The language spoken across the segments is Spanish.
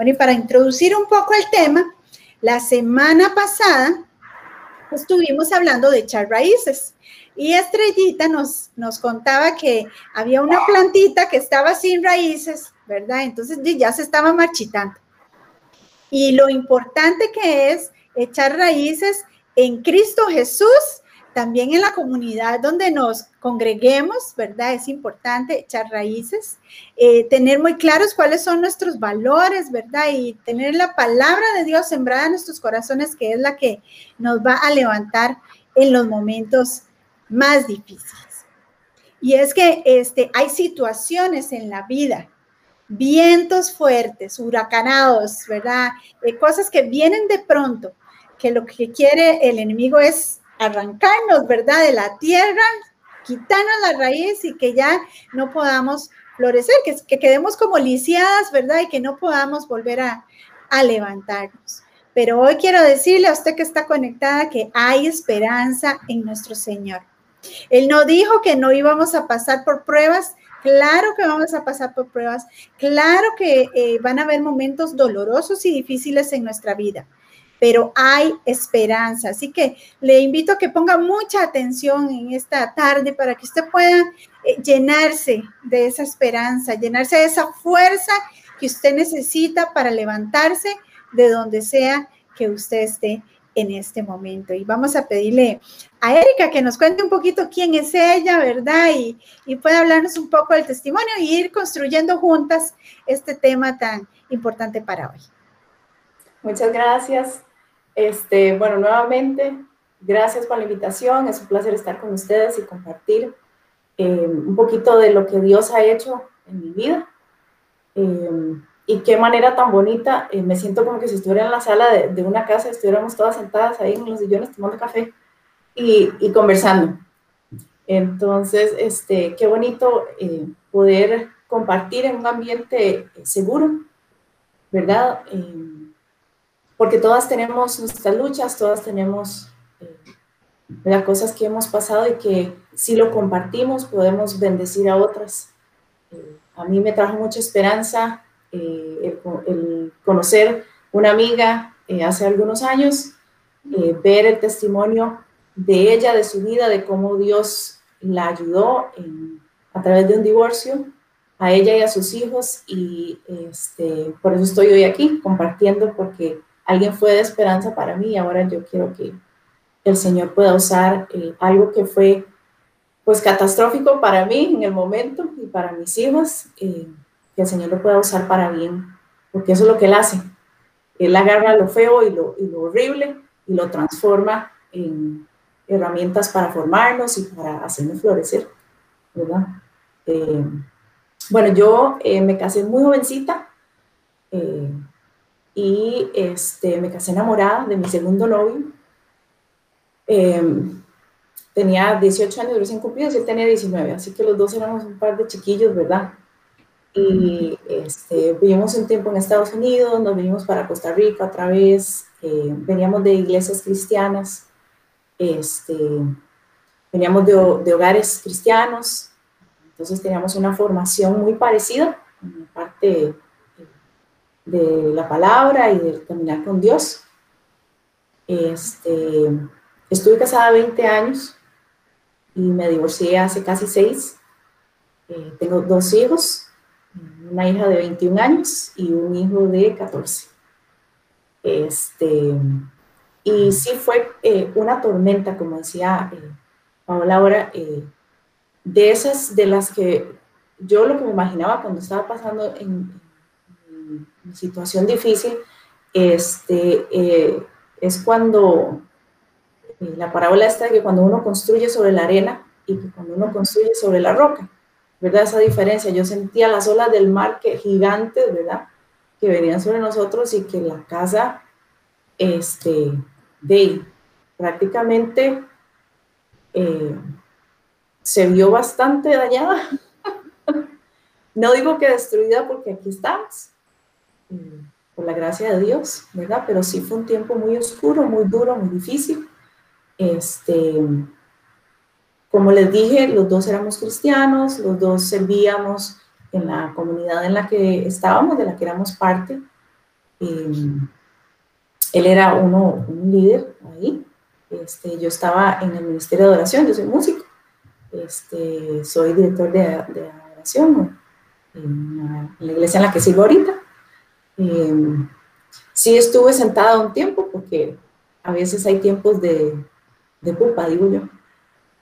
Bueno, y para introducir un poco el tema, la semana pasada estuvimos hablando de echar raíces. Y Estrellita nos, nos contaba que había una plantita que estaba sin raíces, ¿verdad? Entonces ya se estaba marchitando. Y lo importante que es echar raíces en Cristo Jesús, también en la comunidad donde nos congreguemos, ¿verdad? Es importante echar raíces, eh, tener muy claros cuáles son nuestros valores, ¿verdad? Y tener la palabra de Dios sembrada en nuestros corazones, que es la que nos va a levantar en los momentos más difíciles. Y es que este, hay situaciones en la vida, vientos fuertes, huracanados, ¿verdad? Eh, cosas que vienen de pronto, que lo que quiere el enemigo es arrancarnos, ¿verdad? De la tierra, quitarnos la raíz y que ya no podamos florecer, que, que quedemos como lisiadas, ¿verdad? Y que no podamos volver a, a levantarnos. Pero hoy quiero decirle a usted que está conectada que hay esperanza en nuestro Señor. Él no dijo que no íbamos a pasar por pruebas. Claro que vamos a pasar por pruebas. Claro que eh, van a haber momentos dolorosos y difíciles en nuestra vida, pero hay esperanza. Así que le invito a que ponga mucha atención en esta tarde para que usted pueda eh, llenarse de esa esperanza, llenarse de esa fuerza que usted necesita para levantarse de donde sea que usted esté en este momento. Y vamos a pedirle a Erika que nos cuente un poquito quién es ella, ¿verdad? Y, y pueda hablarnos un poco del testimonio y ir construyendo juntas este tema tan importante para hoy. Muchas gracias. Este, bueno, nuevamente, gracias por la invitación. Es un placer estar con ustedes y compartir eh, un poquito de lo que Dios ha hecho en mi vida. Eh, y qué manera tan bonita, eh, me siento como que si estuviera en la sala de, una casa, estuviéramos todas sentadas ahí en los sillones tomando café y, conversando. Entonces, este, qué bonito eh, poder compartir en un ambiente seguro, ¿verdad? Porque todas tenemos nuestras luchas, todas tenemos las cosas que hemos pasado y que si lo compartimos podemos bendecir a otras. a mí me trajo mucha esperanza eh, el, conocer una amiga eh, hace algunos años, eh, ver el testimonio de ella, de su vida, de cómo Dios la ayudó a través de un divorcio a ella y a sus hijos y este, por eso estoy hoy aquí compartiendo porque alguien fue de esperanza para mí y ahora yo quiero que el Señor pueda usar algo que fue pues catastrófico para mí en el momento y para mis hijos que el Señor lo pueda usar para bien, porque eso es lo que Él hace. Él agarra lo feo y lo, horrible y lo transforma en herramientas para formarnos y para hacernos florecer, ¿verdad? Eh, bueno, yo eh, me casé muy jovencita eh, y este, me casé enamorada de mi segundo novio. tenía 18 años recién cumplidos él tenía 19, así que los dos éramos un par de chiquillos, ¿verdad? y este, vivimos un tiempo en Estados Unidos, nos vinimos para Costa Rica otra vez, eh, veníamos de iglesias cristianas, este, veníamos de, de, hogares cristianos, entonces teníamos una formación muy parecida en parte de la palabra y de caminar con Dios. Este, estuve casada 20 años y me divorcié hace casi 6. Eh, tengo dos hijos, una hija de 21 años y un hijo de 14. Este, y sí fue eh, una tormenta, como decía eh, Paola ahora, eh, de esas de las que yo lo que me imaginaba cuando estaba pasando en, situación difícil, este, es cuando la parábola está de que cuando uno construye sobre la arena y que cuando uno construye sobre la roca. ¿verdad? Esa diferencia. Yo sentía las olas del mar que gigantes, ¿verdad? Que venían sobre nosotros y que la casa, este, de prácticamente eh, se vio bastante dañada. no digo que destruida porque aquí estamos, eh, por la gracia de Dios, ¿verdad? Pero sí fue un tiempo muy oscuro, muy duro, muy difícil. Este, como les dije, los dos éramos cristianos, los dos servíamos en la comunidad en la que estábamos, de la que éramos parte. Em, él era uno, un líder ahí. Este, yo estaba en el Ministerio de Oración, yo soy músico. Este, soy director de, de adoración en la, iglesia en la que sigo ahorita. Em, sí estuve sentada un tiempo porque a veces hay tiempos de, de pupa, digo yo.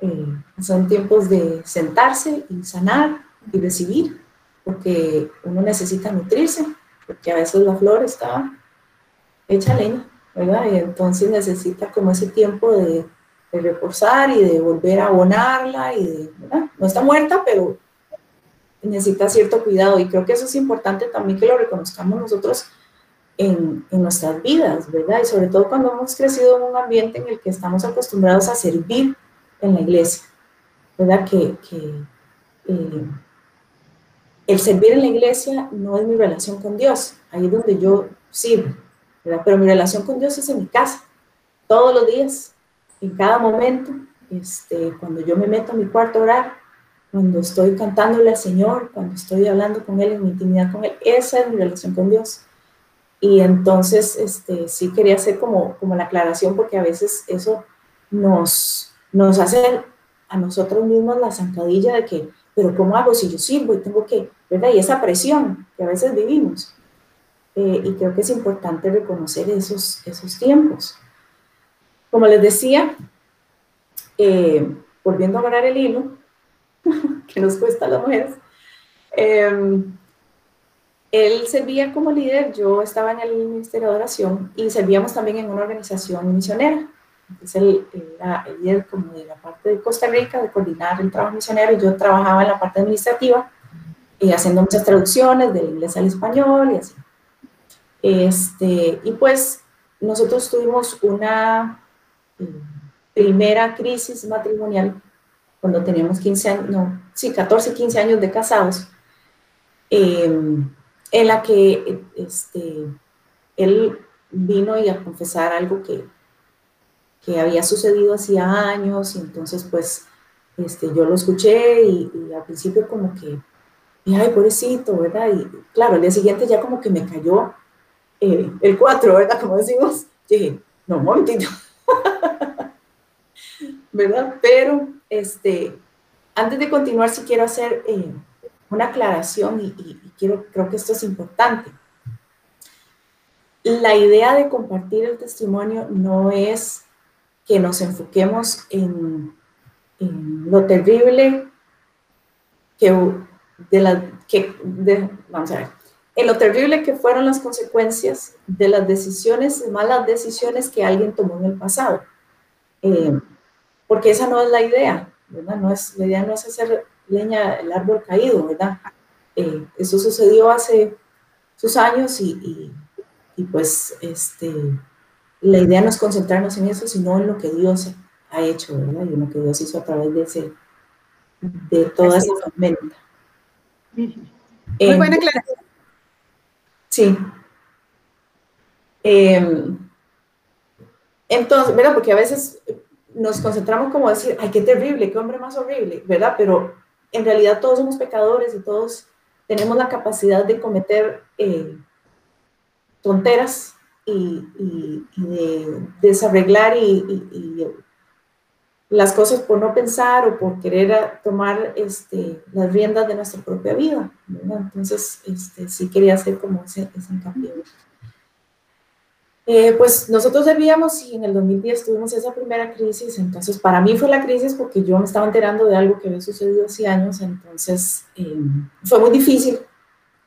Eh, son tiempos de sentarse y sanar y recibir, porque uno necesita nutrirse, porque a veces la flor está hecha leña, ¿verdad? Y entonces necesita como ese tiempo de, de reposar y de volver a abonarla y de. No está muerta, pero necesita cierto cuidado y creo que eso es importante también que lo reconozcamos nosotros en, en, nuestras vidas, ¿verdad? Y sobre todo cuando hemos crecido en un ambiente en el que estamos acostumbrados a servir en la iglesia, ¿verdad? Que, que eh, el servir en la iglesia no es mi relación con Dios, ahí es donde yo sirvo, ¿verdad? Pero mi relación con Dios es en mi casa, todos los días, en cada momento, este, cuando yo me meto a mi cuarto a orar, cuando estoy cantándole al Señor, cuando estoy hablando con Él en mi intimidad con Él, esa es mi relación con Dios. Y entonces, este, sí quería hacer como, como la aclaración, porque a veces eso nos, nos hace a nosotros mismos la zancadilla de que, pero ¿cómo hago si yo sirvo y tengo que, ¿verdad? Y esa presión que a veces vivimos. Eh, y creo que es importante reconocer esos, esos tiempos. Como les decía, eh, volviendo a agarrar el hilo, que nos cuesta a las mujeres, em, él servía como líder, yo estaba en el Ministerio de Oración y servíamos también en una organización misionera. Es el, era el líder como de la parte de Costa Rica, de coordinar el trabajo misionero, y yo trabajaba en la parte administrativa, y haciendo muchas traducciones del inglés al español y así. Este, y pues nosotros tuvimos una eh, primera crisis matrimonial cuando teníamos 15 años, no, sí, 14, 15 años de casados, em, en la que este, él vino y a confesar algo que, que había sucedido hacía años, y entonces pues este, yo lo escuché y, al principio como que, ay, pobrecito, ¿verdad? Y claro, el día siguiente ya como que me cayó eh, el 4, ¿verdad? Como decimos, dije, no, momentito. ¿verdad? Pero, este, antes de continuar, sí quiero hacer eh, una aclaración y, creo que esto es importante. La idea de compartir el testimonio no es que nos enfoquemos en, lo terrible que, de la, que vamos a ver, en lo terrible que fueron las consecuencias de las decisiones, malas decisiones que alguien tomó en el pasado. Eh, porque esa no es la idea, ¿verdad? No es, la idea no es hacer leña el árbol caído, ¿verdad? Eh, eso sucedió hace sus años y, y, pues este, la idea no es concentrarnos en eso, sino en lo que Dios ha hecho, ¿verdad? Y en lo que Dios hizo a través de, ese, de toda esa tormenta. Muy buena em, aclaración. Sí. Em, entonces, ¿verdad? Porque a veces nos concentramos como decir, ay, qué terrible, qué hombre más horrible, ¿verdad? Pero en realidad todos somos pecadores y todos tenemos la capacidad de cometer eh, tonteras y, de desarreglar y, las cosas por no pensar o por querer tomar este, las riendas de nuestra propia vida. ¿verdad? Entonces, este, sí quería hacer como ese, ese. Eh, pues nosotros debíamos y en el 2010 tuvimos esa primera crisis, entonces para mí fue la crisis porque yo me estaba enterando de algo que había sucedido hace años, entonces em, fue muy difícil,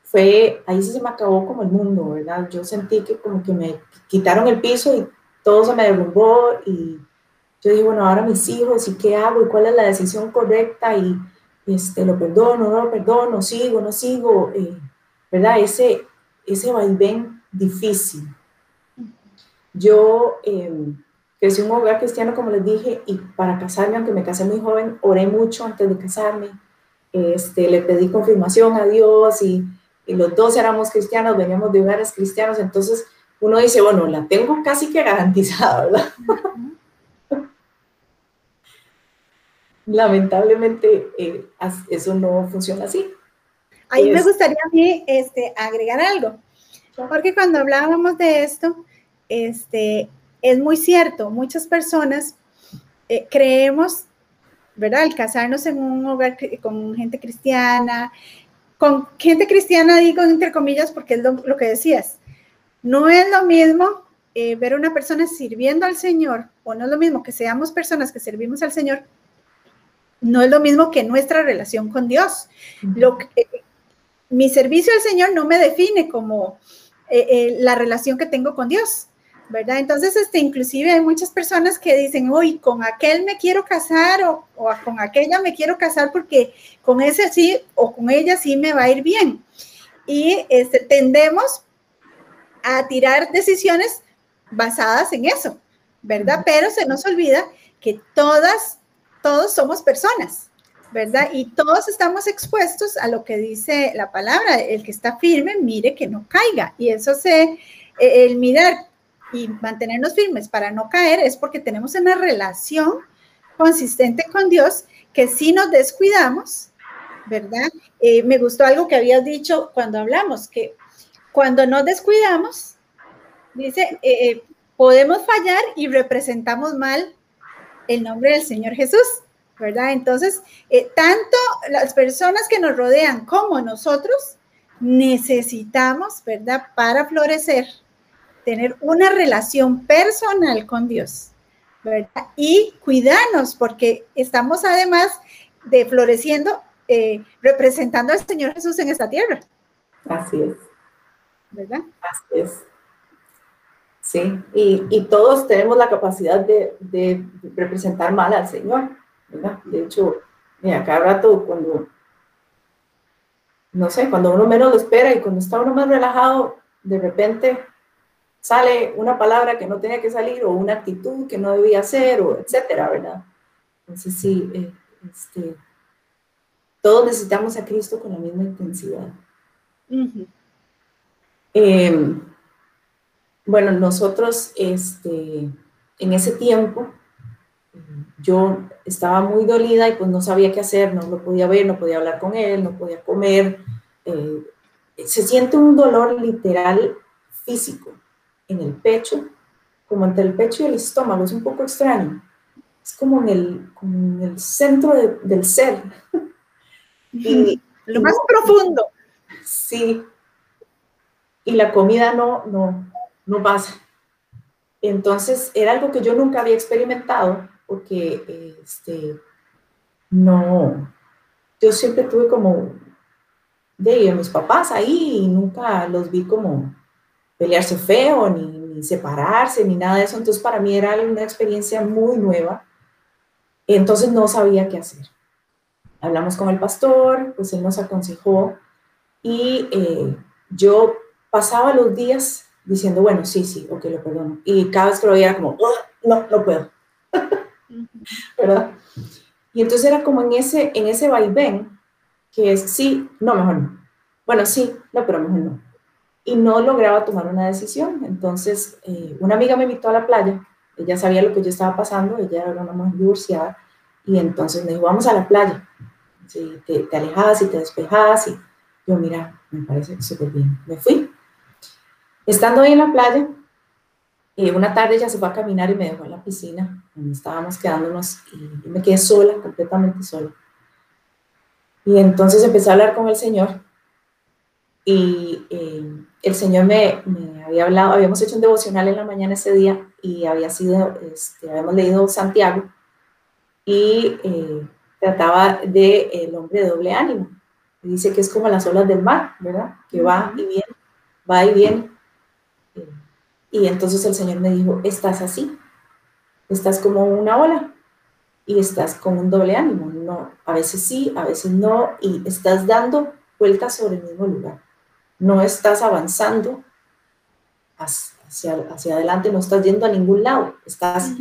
fue, ahí sí se me acabó como el mundo, ¿verdad? Yo sentí que como que me quitaron el piso y todo se me derrumbó y yo dije, bueno, ahora mis hijos, ¿y qué hago? ¿Y cuál es la decisión correcta? Y este, lo perdono, no lo perdono, sigo, no sigo, eh, ¿verdad? Ese, ese vaivén difícil. Yo eh, crecí en un hogar cristiano, como les dije, y para casarme, aunque me casé muy joven, oré mucho antes de casarme. Este, le pedí confirmación a Dios y, los dos éramos cristianos, veníamos de hogares cristianos, entonces uno dice, bueno, la tengo casi que garantizada, ¿verdad? Lamentablemente eh, eso no funciona así. Ahí me gustaría a mí este, agregar algo. Porque cuando hablábamos de esto, este, es muy cierto, muchas personas eh, creemos, ¿verdad? Al casarnos en un hogar con gente cristiana, con gente cristiana digo entre comillas porque es lo, que decías, no es lo mismo eh, ver a una persona sirviendo al Señor, o no es lo mismo que seamos personas que servimos al Señor, no es lo mismo que nuestra relación con Dios. Lo eh, mi servicio al Señor no me define como la relación que tengo con Dios. ¿Verdad? Entonces, este, inclusive hay muchas personas que dicen, hoy con aquel me quiero casar o, con aquella me quiero casar porque con ese sí o con ella sí me va a ir bien. Y este, tendemos a tirar decisiones basadas en eso, ¿verdad? Pero se nos olvida que todas, todos somos personas, ¿verdad? Y todos estamos expuestos a lo que dice la palabra, el que está firme, mire que no caiga. Y eso se, el mirar y mantenernos firmes para no caer es porque tenemos una relación consistente con Dios que si nos descuidamos, ¿verdad? Eh, me gustó algo que habías dicho cuando hablamos, que cuando nos descuidamos, dice, eh, eh, podemos fallar y representamos mal el nombre del Señor Jesús, ¿verdad? Entonces, tanto las personas que nos rodean como nosotros necesitamos, ¿verdad? Para florecer tener una relación personal con Dios, ¿verdad? Y cuidarnos, porque estamos además de floreciendo, eh, representando al Señor Jesús en esta tierra. Así es. ¿Verdad? Así es. Sí, y, todos tenemos la capacidad de, representar mal al Señor, ¿verdad? De hecho, mira, cada rato cuando, no sé, cuando uno menos lo espera y cuando está uno más relajado, de repente sale una palabra que no tenía que salir o una actitud que no debía ser, o etcétera, ¿verdad? Entonces sí, eh, este, todos necesitamos a Cristo con la misma intensidad. Em, bueno, nosotros este, en ese tiempo yo estaba muy dolida y pues no sabía qué hacer, no lo podía ver, no podía hablar con él, no podía comer. Eh, se siente un dolor literal físico en el pecho, como entre el pecho y el estómago, es un poco extraño. Es como en el, como el centro del ser. y, Lo más profundo. Sí. Y la comida no, no, no pasa. Entonces era algo que yo nunca había experimentado porque este, no, yo siempre tuve como de mis papás ahí y nunca los vi como pelearse feo, ni, separarse, ni nada de eso. Entonces para mí era una experiencia muy nueva. Entonces no sabía qué hacer. Hablamos con el pastor, pues él nos aconsejó y eh, yo pasaba los días diciendo, bueno, sí, sí, ok, lo perdono. Y cada vez que lo veía como, no, no puedo. ¿Verdad? Y entonces era como en ese, en ese vaivén, que es sí, no, mejor no. Bueno, sí, no, pero mejor no y no lograba tomar una decisión. Entonces, eh, una amiga me invitó a la playa, ella sabía lo que yo estaba pasando, ella era una mujer divorciada, y entonces me dijo, vamos a la playa. Si te, te y te despejas, y yo, mira, me parece súper bien. Me fui. Estando ahí en la playa, eh, una tarde ella se fue a caminar y me dejó en la piscina, donde estábamos quedándonos, y me quedé sola, completamente sola. Y entonces empecé a hablar con el Señor, y eh, el Señor me, había hablado, habíamos hecho un devocional en la mañana ese día y había sido, este, habíamos leído Santiago y eh, trataba de el hombre de doble ánimo. dice que es como las olas del mar, ¿verdad? Que va y viene, va y viene. Y entonces el Señor me dijo, estás así, estás como una ola y estás con un doble ánimo. No, a veces sí, a veces no, y estás dando vueltas sobre el mismo lugar no estás avanzando hacia, hacia adelante, no estás yendo a ningún lado, estás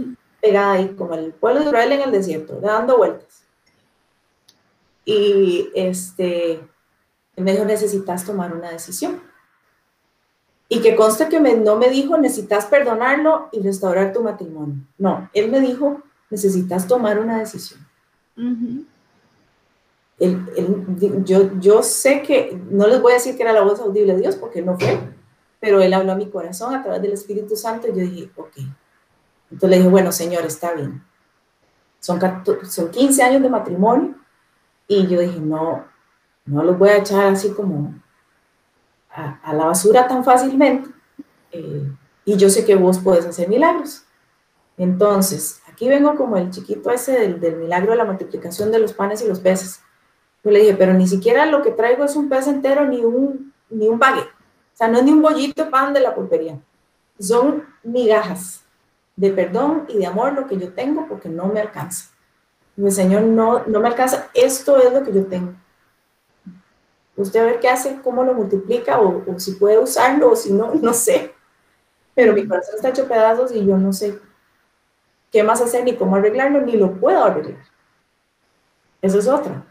pegada ahí como el pueblo de Israel en el desierto, dando vueltas. Y este, me dijo, necesitas tomar una decisión. Y que conste que no me dijo, necesitas perdonarlo y restaurar tu matrimonio. No, él me dijo, necesitas tomar una decisión yo, yo sé que, no les voy a decir que era la voz audible de Dios, porque no fue, pero Él habló a mi corazón a través del Espíritu Santo y yo dije, ok. Entonces le dije, bueno, Señor, está bien. Son, son 15 años de matrimonio y yo dije, no, no los voy a echar así como a, la basura tan fácilmente. Eh, y yo sé que vos puedes hacer milagros. Entonces, aquí vengo como el chiquito ese del, milagro de la multiplicación de los panes y los peces. Yo le dije, pero ni siquiera lo que traigo es un pez entero ni un, ni un baguette. O sea, no es ni un bollito pan de la pulpería. Son migajas de perdón y de amor lo que yo tengo porque no me alcanza. Mi Señor, no, no me alcanza. Esto es lo que yo tengo. Usted a ver qué hace, cómo lo multiplica o, si puede usarlo o si no, no sé. Pero mi corazón está hecho pedazos y yo no sé qué más hacer, ni cómo arreglarlo, ni lo puedo arreglar. Eso es otra.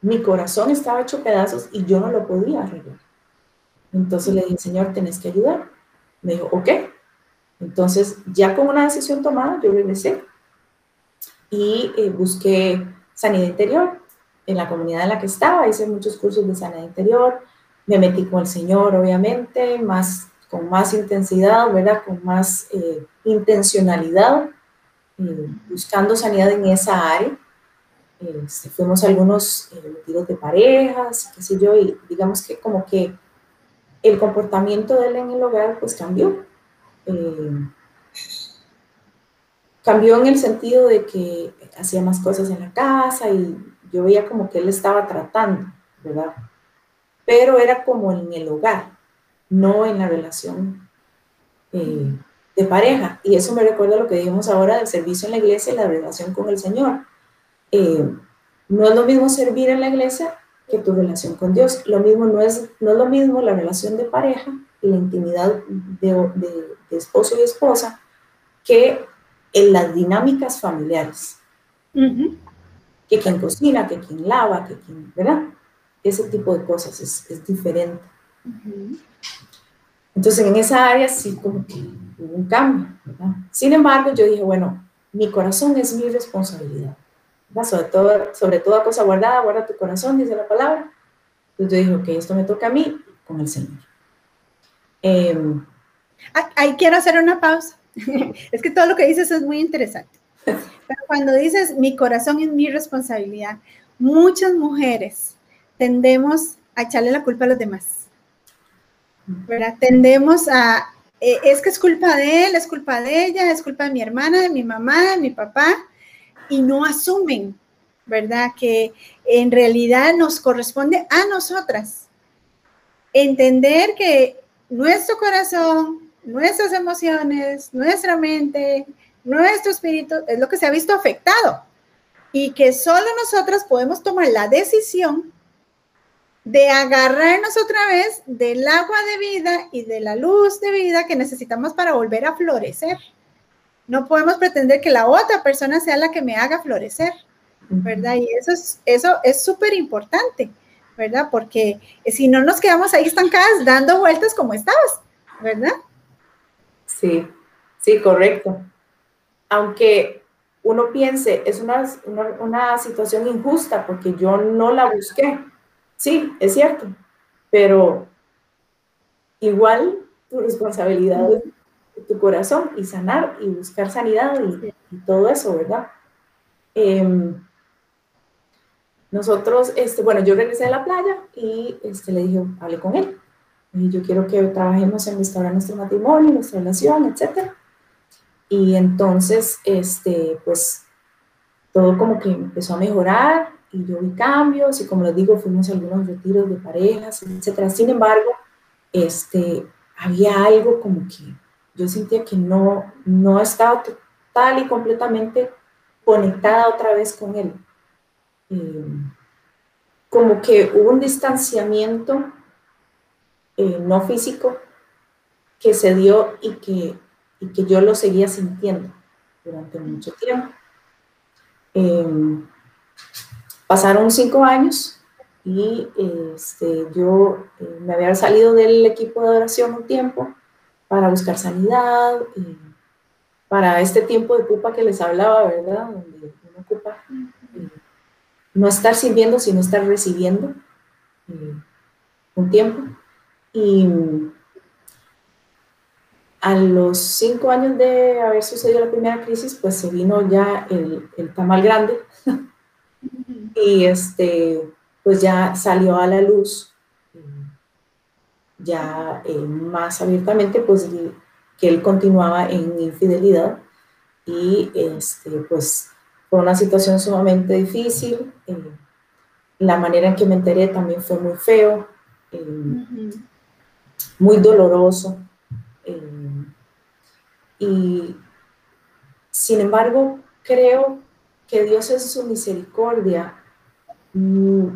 Mi corazón estaba hecho pedazos y yo no lo podía arreglar. Entonces le dije, Señor, tenés que ayudar. Me dijo, ok. Entonces, ya con una decisión tomada, yo regresé y eh, busqué sanidad interior en la comunidad en la que estaba. Hice muchos cursos de sanidad interior. Me metí con el Señor, obviamente, más, con más intensidad, ¿verdad? Con más eh, intencionalidad eh, buscando sanidad en esa área. Este, fuimos a algunos eh, retiros de parejas, qué sé yo, y digamos que como que el comportamiento de él en el hogar pues cambió. Eh, cambió en el sentido de que hacía más cosas en la casa y yo veía como que él estaba tratando, ¿verdad? Pero era como en el hogar, no en la relación de pareja. Y eso me recuerda lo que dijimos ahora del servicio en la iglesia y la relación con el Señor. Eh, no es lo mismo servir en la iglesia que tu relación con Dios. Lo mismo no es, no es lo mismo la relación de pareja y la intimidad de, de, esposo y esposa que en las dinámicas familiares. Que quien cocina, que quien lava, que quien, ¿verdad? Ese tipo de cosas es, es diferente. Entonces, en esa área sí como que hubo un cambio. Sin embargo, yo dije, bueno, mi corazón es mi responsabilidad. Sobre, todo, sobre toda cosa guardada, guarda tu corazón, dice la palabra. Entonces yo dije, ok, esto me toca a mí con el Señor. Em, ahí quiero hacer una pausa. es que todo lo que dices es muy interesante. Pero cuando dices mi corazón es mi responsabilidad, muchas mujeres tendemos a echarle la culpa a los demás. ¿verdad? Tendemos a, eh, es que es culpa de él, es culpa de ella, es culpa de mi hermana, de mi mamá, de mi papá, y no asumen, ¿verdad? Que en realidad nos corresponde a nosotras entender que nuestro corazón, nuestras emociones, nuestra mente, nuestro espíritu es lo que se ha visto afectado y que solo nosotras podemos tomar la decisión de agarrarnos otra vez del agua de vida y de la luz de vida que necesitamos para volver a florecer. No podemos pretender que la otra persona sea la que me haga florecer, ¿verdad? Y eso es eso es súper importante, ¿verdad? Porque si no nos quedamos ahí estancadas dando vueltas como estabas, ¿verdad? Sí, sí, correcto. Aunque uno piense, es una, una situación injusta porque yo no la busqué, Sí, es cierto, pero igual tu responsabilidad es tu corazón y sanar y buscar sanidad y, todo eso, ¿verdad? Em, nosotros, este, bueno, yo regresé a la playa y este, le dije, hablé con él. Y yo quiero que trabajemos en restaurar nuestro matrimonio, nuestra relación, etc. Y entonces, este, pues, todo como que empezó a mejorar y yo vi cambios y como les digo, fuimos a algunos retiros de parejas, etcétera. Sin embargo, este, había algo como que yo sentía que no, no estaba total y completamente conectada otra vez con él. Eh, como que hubo un distanciamiento eh, no físico que se dio y que, y que yo lo seguía sintiendo durante mucho tiempo. Eh, Pasaron cinco años y este, yo me había salido del equipo de oración un tiempo para buscar sanidad, para este tiempo de pupa que les hablaba, ¿verdad? Donde uno ocupa eh, no estar sirviendo, sino estar recibiendo eh, un tiempo. Y a los cinco años de haber sucedido la primera crisis, pues se vino ya el, el tamal grande y este, pues ya salió a la luz ya eh, más abiertamente, pues que él continuaba en infidelidad y este, pues fue una situación sumamente difícil. Eh, la manera en que me enteré también fue muy feo, eh, muy doloroso. y sin embargo, creo que Dios en su misericordia mm,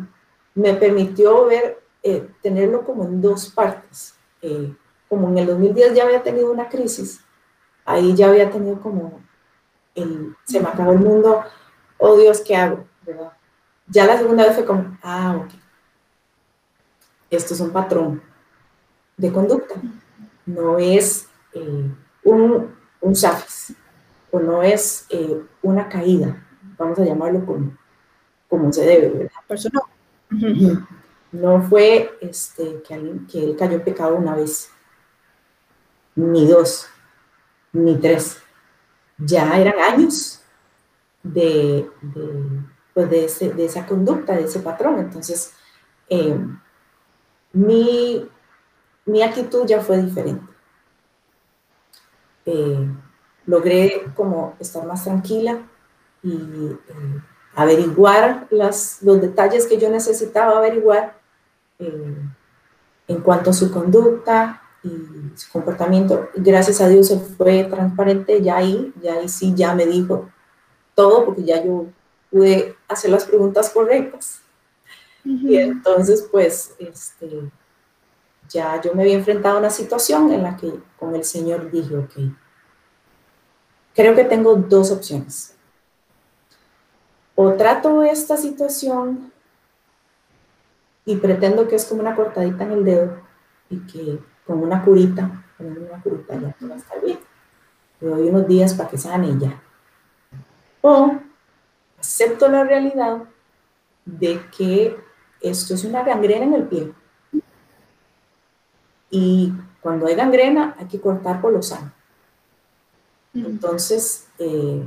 me permitió ver eh, tenerlo como en dos partes. Eh, como en el 2010 ya había tenido una crisis, ahí ya había tenido como, el, se me acabó el mundo, oh Dios, ¿qué hago? ¿verdad? Ya la segunda vez fue como, ah, ok, esto es un patrón de conducta, no es eh, un, un o no es una caída, vamos a llamarlo como, como se debe, ¿verdad? No. No fue este, que, él cayó pecado una vez, ni dos, ni tres. Ya eran años de, pues de, esa conducta, de ese patrón. Entonces, eh, mi, actitud ya fue diferente. Eh, logré como estar más tranquila y eh, averiguar las, los detalles que yo necesitaba averiguar eh, en cuanto a su conducta y su comportamiento. Gracias a Dios él fue transparente ya ahí, ya ahí sí, ya me dijo todo porque ya yo pude hacer las preguntas correctas. Y entonces, pues, este, ya yo me había enfrentado a una situación en la que con el Señor dije, ok, creo que tengo dos opciones. O trato esta situación y pretendo que es como una cortadita en el dedo y que con una curita, con una curita ya va a estar bien. Le doy unos días para que sane ya. O acepto la realidad de que esto es una gangrena en el pie. Y cuando hay gangrena hay que cortar por lo sano. Entonces, eh,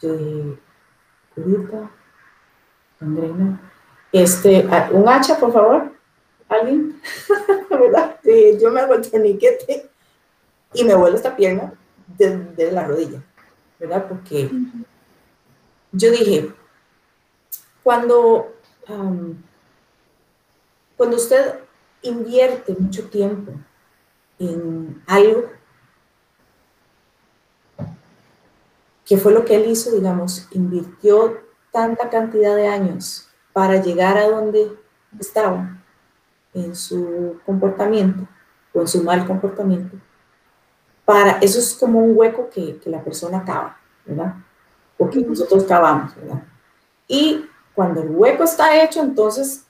yo dije, curita, gangrena, este, un hacha, por favor. ¿Alguien? ¿Verdad? yo me hago el torniquete y me vuelo esta pierna de, la rodilla. ¿Verdad? Porque yo dije, cuando, cuando usted invierte mucho tiempo en algo, que fue lo que él hizo, digamos, invirtió tanta cantidad de años para llegar a donde estaba en su comportamiento o en su mal comportamiento. Para, eso es como un hueco que, que la persona cava, ¿verdad? O que nosotros cavamos, ¿verdad? Y cuando el hueco está hecho, entonces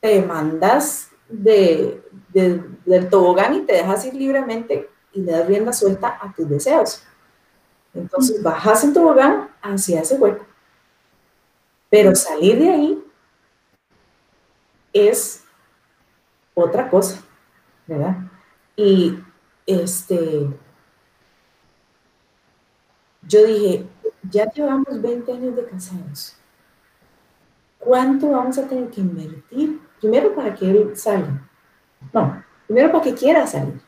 te mandas de, del tobogán y te dejas ir libremente y le das rienda suelta a tus deseos. Entonces bajas en tobogán hacia ese hueco. Pero salir de ahí es otra cosa, ¿verdad? Y este, yo dije, ya llevamos 20 años de casados. ¿Cuánto vamos a tener que invertir? Primero para que él salga. No, primero para que quiera salir.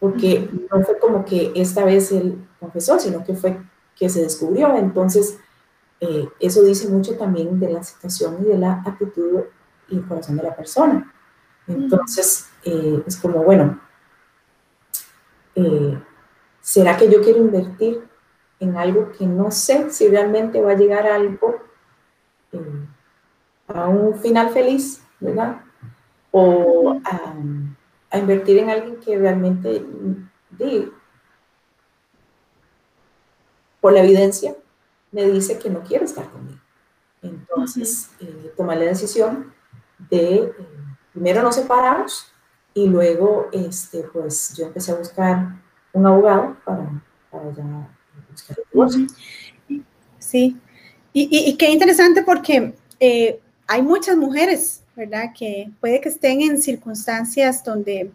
Porque no fue como que esta vez él confesó, sino que fue que se descubrió. Entonces, eh, eso dice mucho también de la situación y de la actitud y el corazón de la persona. Entonces, eh, es como, bueno, eh, ¿será que yo quiero invertir en algo que no sé si realmente va a llegar a algo, a un final feliz, ¿verdad? O a, a invertir en alguien que realmente, di, por la evidencia, me dice que no quiere estar conmigo. Entonces, eh, tomé la decisión de, eh, primero nos separamos y luego, este, pues, yo empecé a buscar un abogado para, para ya buscar el divorcio. Sí, y, y, qué interesante porque eh, hay muchas mujeres, ¿verdad? Que puede que estén en circunstancias donde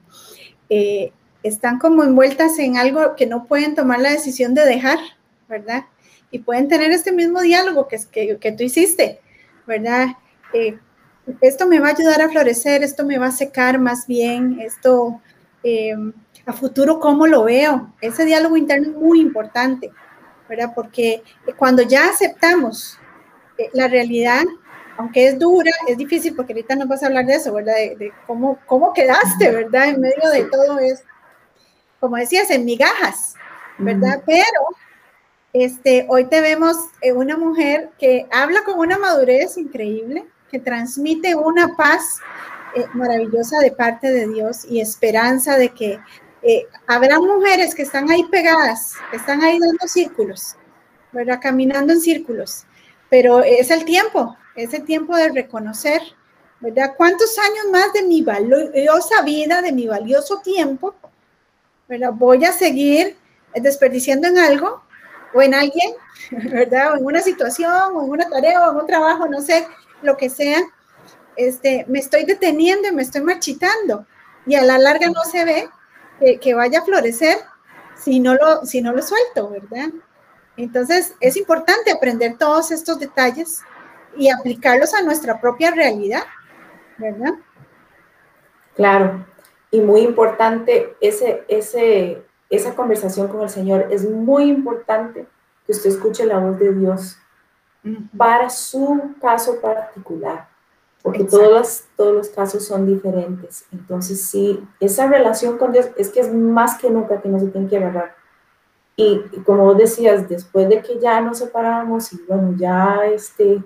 están como envueltas en algo que no pueden tomar la decisión de dejar, ¿verdad? Y pueden tener este mismo diálogo que, que, que tú hiciste, ¿verdad? Eh, esto me va a ayudar a florecer, esto me va a secar más bien, esto eh, a futuro, ¿cómo lo veo? Ese diálogo interno es muy importante, ¿verdad? Porque cuando ya aceptamos eh, la realidad, aunque es dura, es difícil, porque ahorita no vas a hablar de eso, ¿verdad? De, cómo, cómo quedaste, ¿verdad? En medio de todo eso. Como decías, en migajas, ¿verdad? Pero este, hoy te vemos eh, una mujer que habla con una madurez increíble, que transmite una paz eh, maravillosa de parte de Dios y esperanza de que eh, habrá mujeres que están ahí pegadas, que están ahí dando círculos, ¿verdad? Caminando en círculos, pero es el tiempo, es el tiempo de reconocer, ¿verdad? ¿Cuántos años más de mi valiosa vida, de mi valioso tiempo, ¿verdad? Voy a seguir desperdiciando en algo o en alguien, ¿verdad? O en una situación, o en una tarea, o en un trabajo, no sé, lo que sea, este, me estoy deteniendo y me estoy marchitando. Y a la larga no se ve que, vaya a florecer si no, lo, si no lo suelto, ¿verdad? Entonces es importante aprender todos estos detalles y aplicarlos a nuestra propia realidad, ¿verdad? Claro, y muy importante ese, ese, esa conversación con el Señor. Es muy importante que usted escuche la voz de Dios para su caso particular, porque todos los, todos los casos son diferentes. Entonces, sí, esa relación con Dios es que es más que nunca que no se tiene que agarrar. Y, como vos decías, después de que ya nos separamos y bueno, ya este,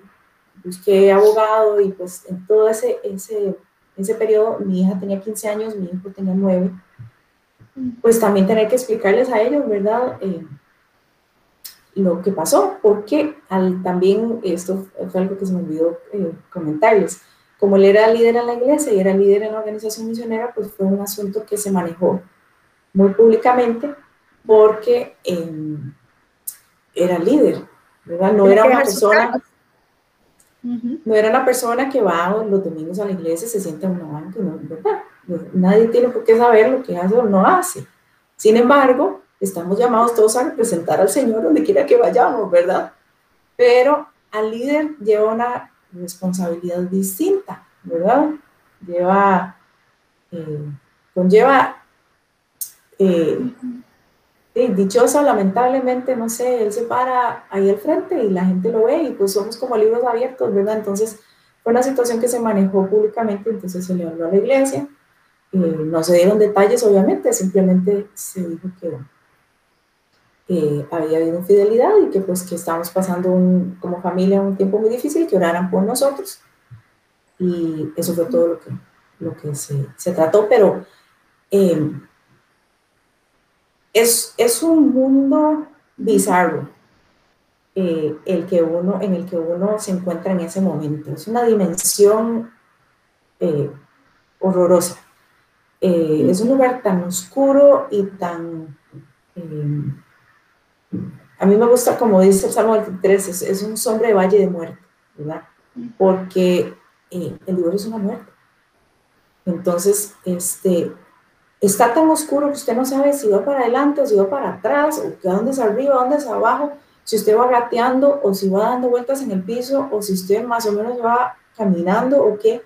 busqué abogado y pues en todo ese, ese, ese periodo, mi hija tenía 15 años, mi hijo tenía 9, pues también tener que explicarles a ellos, ¿verdad? Eh, lo que pasó, porque al, también, esto fue algo que se me olvidó eh, comentarles, como él era líder en la iglesia y era líder en la organización misionera, pues fue un asunto que se manejó muy públicamente porque em, era líder, ¿verdad? No era una persona... No era una persona que va los domingos a la iglesia se sienta en una banca, no, ¿verdad? Nadie tiene por qué saber lo que hace o no hace. Sin embargo, Estamos llamados todos a representar al Señor donde quiera que vayamos, ¿verdad? Pero al líder lleva una responsabilidad distinta, ¿verdad? Lleva, eh, conlleva, eh, dichosa, lamentablemente, no sé, él se para ahí al frente y la gente lo ve y pues somos como libros abiertos, ¿verdad? Entonces fue una situación que se manejó públicamente, entonces se le habló a la iglesia, eh, no se dieron detalles, obviamente, simplemente se dijo que había habido infidelidad y que pues que estábamos pasando como familia un tiempo muy difícil, que oraran por nosotros. Y eso fue todo lo que, lo que se, se trató, pero em, es, es, un mundo bizarro eh, el que uno, en el que uno se encuentra en ese momento. Es una dimensión eh, horrorosa. Eh, es un lugar tan oscuro y tan em, a mí me gusta, como dice el Salmo 23, es, es un sombra de valle de muerte, ¿verdad? Porque eh, el divorcio es una muerte. Entonces, este, está tan oscuro que usted no sabe si va para adelante o si va para atrás, o dónde es arriba, dónde es abajo, si usted va gateando o si va dando vueltas en el piso o si usted más o menos va caminando o qué,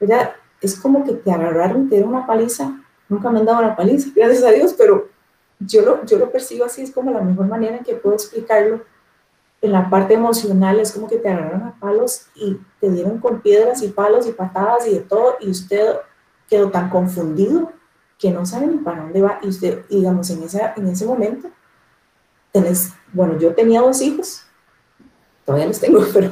¿verdad? Es como que te agarraron te dieron una paliza. Nunca me han dado una paliza, gracias a Dios, pero yo lo, yo lo percibo así, es como la mejor manera en que puedo explicarlo. En la parte emocional es como que te agarraron a palos y te dieron con piedras y palos y patadas y de todo, y usted quedó tan confundido que no sabe ni para dónde va. Y usted, digamos, en, esa, en ese momento, tenés, bueno, yo tenía dos hijos, todavía los tengo, pero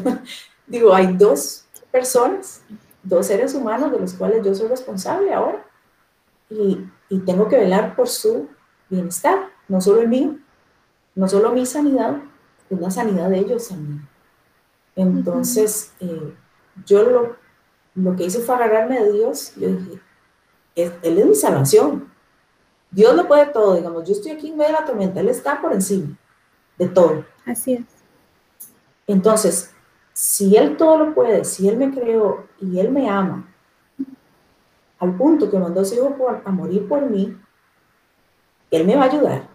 digo, hay dos personas, dos seres humanos de los cuales yo soy responsable ahora, y, y tengo que velar por su bienestar, no solo el mío, no solo mi sanidad, es la sanidad de ellos también. Entonces, eh, yo lo, lo que hice fue agarrarme de Dios, yo dije, Él es mi salvación. Dios lo puede todo, digamos, yo estoy aquí en medio de la tormenta, Él está por encima de todo. Así es. Entonces, si Él todo lo puede, si Él me creó y Él me ama, al punto que mandó a su hijo a morir por mí, Él me va a ayudar.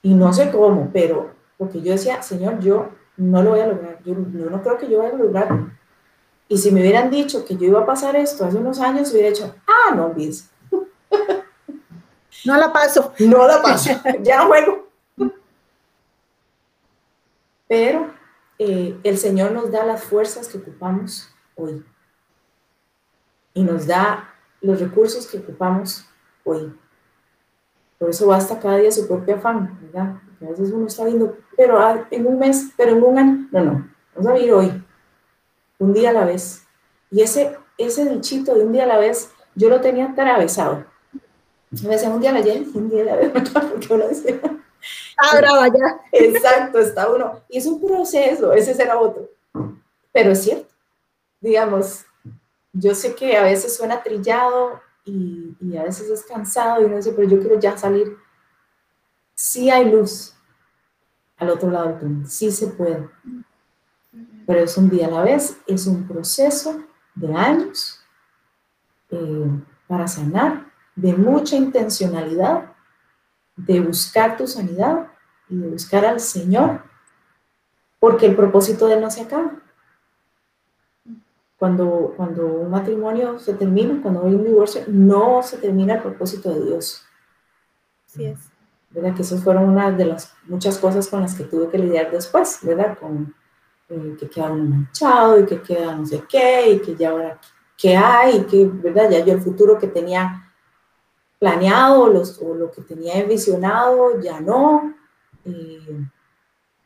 Y no sé cómo, pero porque yo decía, Señor, yo no lo voy a lograr, yo, no creo que yo vaya a lograrlo. Y si me hubieran dicho que yo iba a pasar esto hace unos años, hubiera dicho, ah, no, bis. No la paso. No la paso, ya no juego. Pero eh, el Señor nos da las fuerzas que ocupamos hoy. Y nos da los recursos que ocupamos hoy. Por eso basta cada día su propio afán, ¿verdad? a veces uno está viendo, pero ah, en un mes, pero en un año. No, no, vamos a vivir hoy, un día a la vez. Y ese, ese dichito de un día a la vez, yo lo tenía atravesado. Me decía un día a la vez, un día a la vez, porque uno decía, Ahora vaya. Exacto, está uno. Y es un proceso, ese será otro. Pero es cierto, digamos, yo sé que a veces suena trillado y, y a veces es cansado y uno dice, pero yo quiero ya salir. Sí hay luz al otro lado del túnel, sí se puede. Pero es un día a la vez, es un proceso de años eh, para sanar, de mucha intencionalidad de buscar tu sanidad y de buscar al Señor, porque el propósito de Él no se acaba. Cuando, cuando un matrimonio se termina, cuando hay un divorcio, no se termina el propósito de Dios. Así es. ¿Verdad? Que esas fueron una de las muchas cosas con las que tuve que lidiar después, ¿verdad? Con eh, que queda un manchado y que queda no sé qué, y que ya ahora qué hay, y que, ¿verdad? Ya yo el futuro que tenía planeado los, o lo que tenía visionado, ya no. Eh,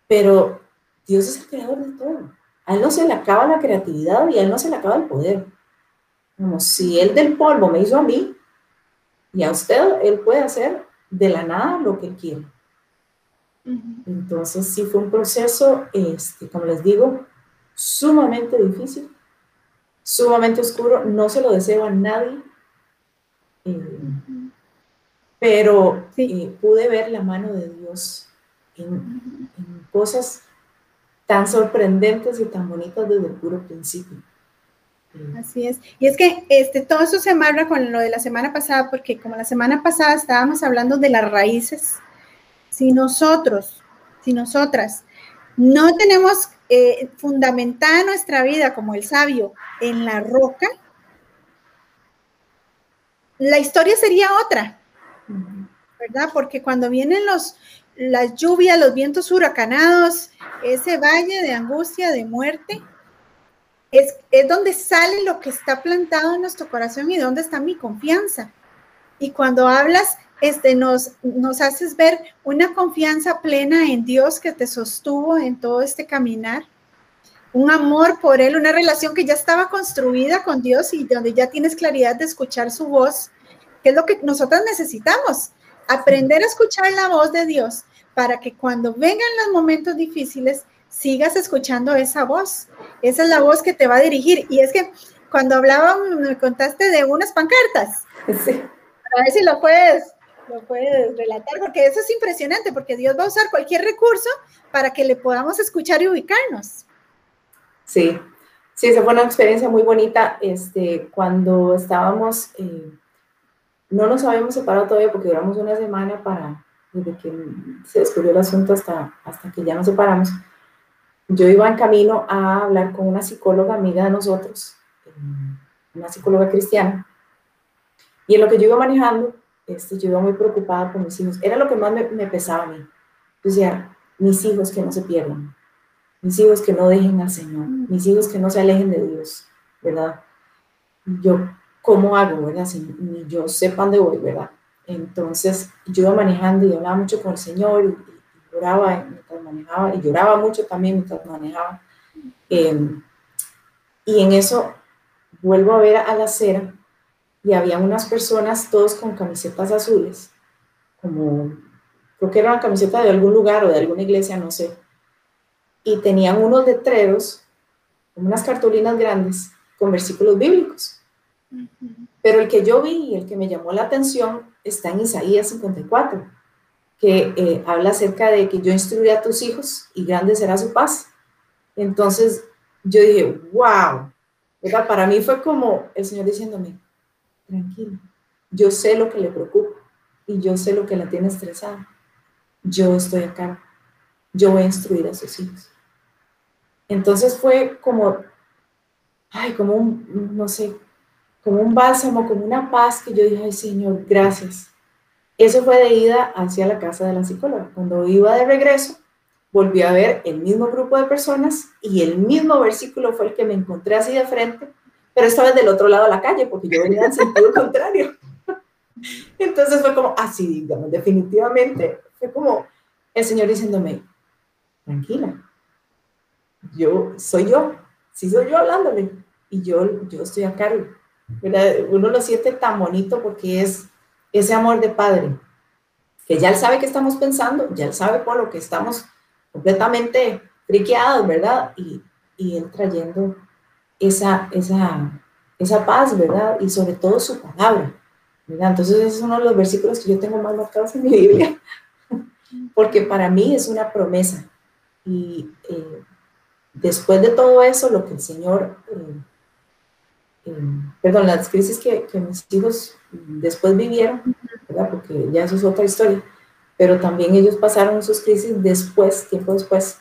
pero Dios es el creador de todo. A Él no se le acaba la creatividad y a Él no se le acaba el poder. Como si Él del polvo me hizo a mí y a usted, Él puede hacer de la nada lo que quiere. Entonces sí fue un proceso, este, como les digo, sumamente difícil, sumamente oscuro. No se lo deseo a nadie. Eh, pero eh, pude ver la mano de Dios en, cosas tan sorprendentes y tan bonitas desde el puro principio. Así es. Y es que este, todo eso se amarra con lo de la semana pasada, porque como la semana pasada estábamos hablando de las raíces, si nosotros, si nosotras no tenemos eh, fundamentada nuestra vida como el sabio en la roca, la historia sería otra. ¿Verdad? Porque cuando vienen los, las lluvias, los vientos huracanados, ese valle de angustia, de muerte, es, es, donde sale lo que está plantado en nuestro corazón y donde está mi confianza. Y cuando hablas, este, nos, nos haces ver una confianza plena en Dios que te sostuvo en todo este caminar, un amor por Él, una relación que ya estaba construida con Dios y donde ya tienes claridad de escuchar su voz, que es lo que nosotros necesitamos aprender a escuchar la voz de Dios para que cuando vengan los momentos difíciles sigas escuchando esa voz. Esa es la voz que te va a dirigir. Y es que cuando hablaba, me contaste de unas pancartas. Sí. A ver si lo puedes, lo puedes relatar, porque eso es impresionante, porque Dios va a usar cualquier recurso para que le podamos escuchar y ubicarnos. Sí, sí, esa fue una experiencia muy bonita. Este, cuando estábamos eh, no nos habíamos separado todavía porque duramos una semana para, desde que se descubrió el asunto hasta, hasta que ya nos separamos. Yo iba en camino a hablar con una psicóloga amiga de nosotros, eh, una psicóloga cristiana, y en lo que yo iba manejando, este, yo iba muy preocupada por mis hijos. Era lo que más me, pesaba a mí. Yo decía, mis hijos que no se pierdan, mis hijos que no dejen al Señor, mis hijos que no se alejen de Dios, ¿verdad? Yo ¿cómo hago, verdad? Si ni yo sepa dónde voy, ¿verdad? Entonces yo iba manejando y hablaba mucho con el Señor y, lloraba mientras manejaba y lloraba mucho también mientras manejaba. Em, y en eso vuelvo a ver a la acera y había unas personas todos con camisetas azules, como creo que era una camiseta de algún lugar o de alguna iglesia, no sé. Y tenían unos letreros, unas cartulinas grandes con versículos bíblicos. Pero el que yo vi y el que me llamó la atención está en Isaías 54, que eh, habla acerca de que yo instruiré a tus hijos y grande será su paz. Entonces yo dije, wow, para mí fue como el Señor diciéndome, tranquilo, yo sé lo que le preocupa, y yo sé lo que la tiene estresada. Yo estoy acá. Yo voy a instruir a sus hijos. Entonces fue como, ay, como un, no sé, como un bálsamo, como una paz que yo dije, ay Señor, gracias. Eso fue de ida hacia la casa de la psicóloga. Cuando iba de regreso, volví a ver el mismo grupo de personas y el mismo versículo fue el que me encontré así de frente, pero esta vez del otro lado de la calle, porque yo venía en sentido contrario. Entonces fue como, así, digamos, definitivamente, fue como el Señor diciéndome, tranquila, yo soy yo, sí soy yo hablándole, y yo, yo estoy a cargo. Uno lo siente tan bonito porque es ese amor de padre, que ya él sabe que estamos pensando, ya él sabe por lo que estamos completamente friqueados, ¿verdad? Y, y él trayendo esa, esa, esa paz, ¿verdad? Y sobre todo su palabra, ¿verdad? Entonces es uno de los versículos que yo tengo más marcados en mi Biblia, porque para mí es una promesa. Y eh, después de todo eso, lo que el Señor, eh, perdón, las crisis que, mis hijos después vivieron. Porque ya eso es otra historia, pero también ellos pasaron sus crisis después, tiempo después.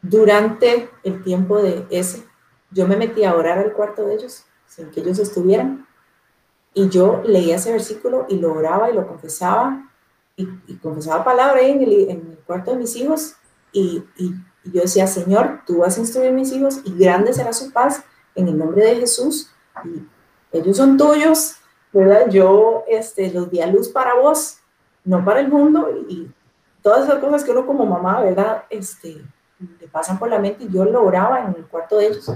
durante el tiempo de ese, yo me metí a orar al cuarto de ellos, sin que ellos estuvieran, y yo leía ese versículo y lo oraba y lo confesaba, y, confesaba palabra en el, en el, cuarto de mis hijos, y, y y yo decía, Señor, tú vas a instruir a mis hijos y grande será su paz en el nombre de Jesús. Y ellos son tuyos, ¿verdad? Yo este, los di a luz para vos, no para el mundo. Y todas esas cosas que uno como mamá, ¿verdad? Este, le pasan por la mente y yo lo oraba en el cuarto de ellos.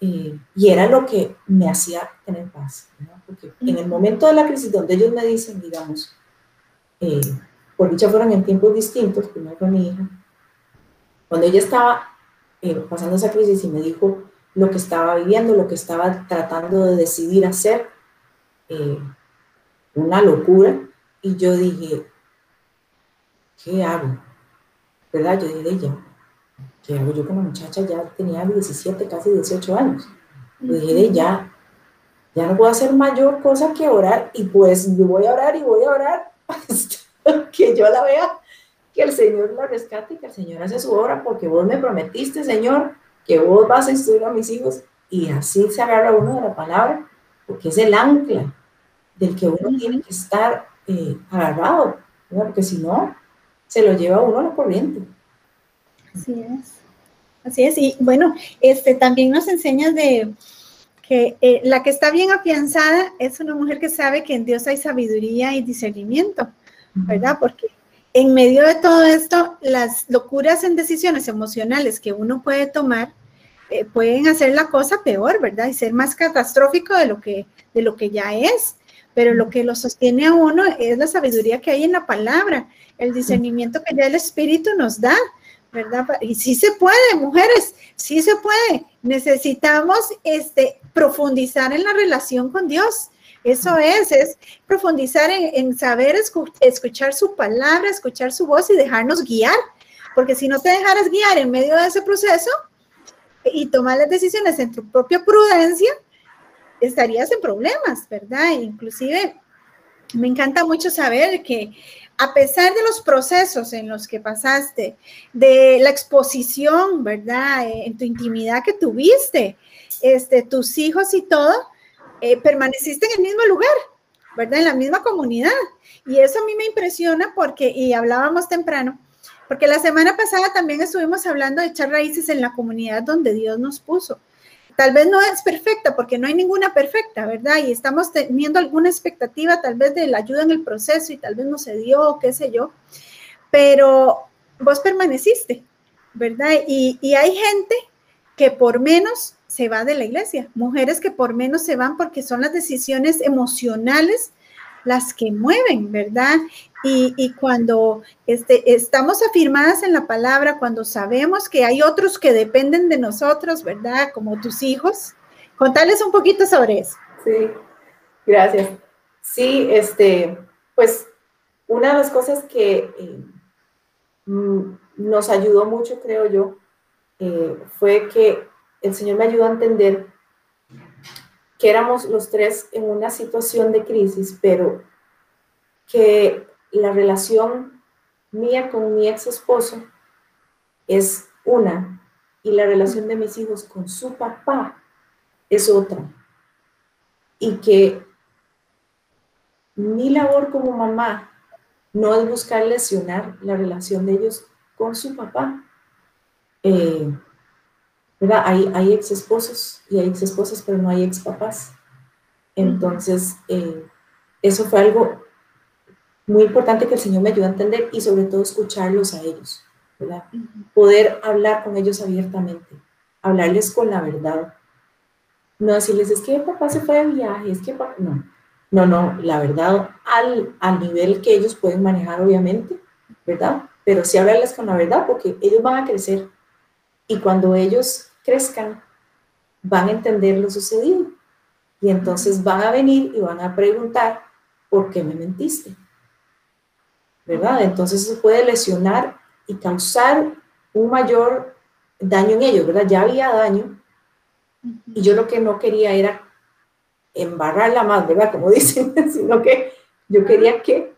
Eh, y era lo que me hacía tener paz. Porque en el momento de la crisis donde ellos me dicen, digamos, eh, por dicha fueron en tiempos distintos, primero con mi hija, cuando ella estaba eh, pasando esa crisis y me dijo lo que estaba viviendo, lo que estaba tratando de decidir hacer, eh, una locura, y yo dije, ¿qué hago? ¿Verdad? Yo dije, ella, ¿qué hago yo la muchacha? Ya tenía 17, casi 18 años. Yo dije, ya, ya no puedo hacer mayor cosa que orar, y pues yo voy a orar y voy a orar hasta que yo la vea que el Señor la rescate, que el Señor hace su obra, porque vos me prometiste, Señor, que vos vas a instruir a mis hijos. Y así se agarra uno de la palabra, porque es el ancla del que uno tiene que estar eh, agarrado, porque si no, se lo lleva uno a la corriente. Así es. Así es. Y bueno, este también nos enseñas de que eh, la que está bien afianzada es una mujer que sabe que en Dios hay sabiduría y discernimiento, ¿verdad? Porque en medio de todo esto, las locuras en decisiones emocionales que uno puede tomar eh, pueden hacer la cosa peor, ¿verdad? Y ser más catastrófico de lo que, de lo que ya es. Pero lo que lo sostiene a uno es la sabiduría que hay en la palabra, el discernimiento que ya el Espíritu nos da, ¿verdad? Y sí se puede, mujeres, sí se puede. Necesitamos este, profundizar en la relación con Dios eso es, es profundizar en, saber escuchar su palabra, escuchar su voz y dejarnos guiar. Porque si no te dejaras guiar en medio de ese proceso y tomar las decisiones en tu propia prudencia, estarías en problemas, ¿verdad? Inclusive, me encanta mucho saber que a pesar de los procesos en los que pasaste, de la exposición, ¿verdad? En tu intimidad que tuviste, este, tus hijos y todo, eh, permaneciste en el mismo lugar, ¿verdad? En la misma comunidad. Y eso a mí me impresiona porque, y hablábamos temprano, porque la semana pasada también estuvimos hablando de echar raíces en la comunidad donde Dios nos puso. Tal vez no es perfecta, porque no hay ninguna perfecta, ¿verdad? Y estamos teniendo alguna expectativa tal vez de la ayuda en el proceso y tal vez no se dio, qué sé yo, pero vos permaneciste, ¿verdad? Y, y hay gente que por menos se va de la iglesia, mujeres que por menos se van porque son las decisiones emocionales las que mueven, ¿verdad? Y, cuando este, estamos afirmadas en la palabra, cuando sabemos que hay otros que dependen de nosotros, ¿verdad? Como tus hijos, contarles un poquito sobre eso. Sí, gracias. Sí, este, pues una de las cosas que eh, mm, nos ayudó mucho, creo yo, eh, fue que el Señor me ayudó a entender que éramos los tres en una situación de crisis, pero que la relación mía con mi ex esposo es una y la relación de mis hijos con su papá es otra. Y que mi labor como mamá no es buscar lesionar la relación de ellos con su papá. Eh, ¿verdad? Hay, hay ex esposos y hay ex esposas, pero no hay ex papás. Entonces, eh, eso fue algo muy importante que el Señor me ayudó a entender y sobre todo escucharlos a ellos, ¿verdad? Poder hablar con ellos abiertamente, hablarles con la verdad. No decirles, es que papá se fue de viaje, es que papá... No, no, no, la verdad al, al nivel que ellos pueden manejar, obviamente, ¿verdad? Pero sí hablarles con la verdad porque ellos van a crecer y cuando ellos crezcan, van a entender lo sucedido. Y entonces van a venir y van a preguntar, ¿por qué me mentiste? ¿Verdad? Entonces eso puede lesionar y causar un mayor daño en ellos, ¿verdad? Ya había daño y yo lo que no quería era embarrarla más, ¿verdad? Como dicen, sino que yo quería que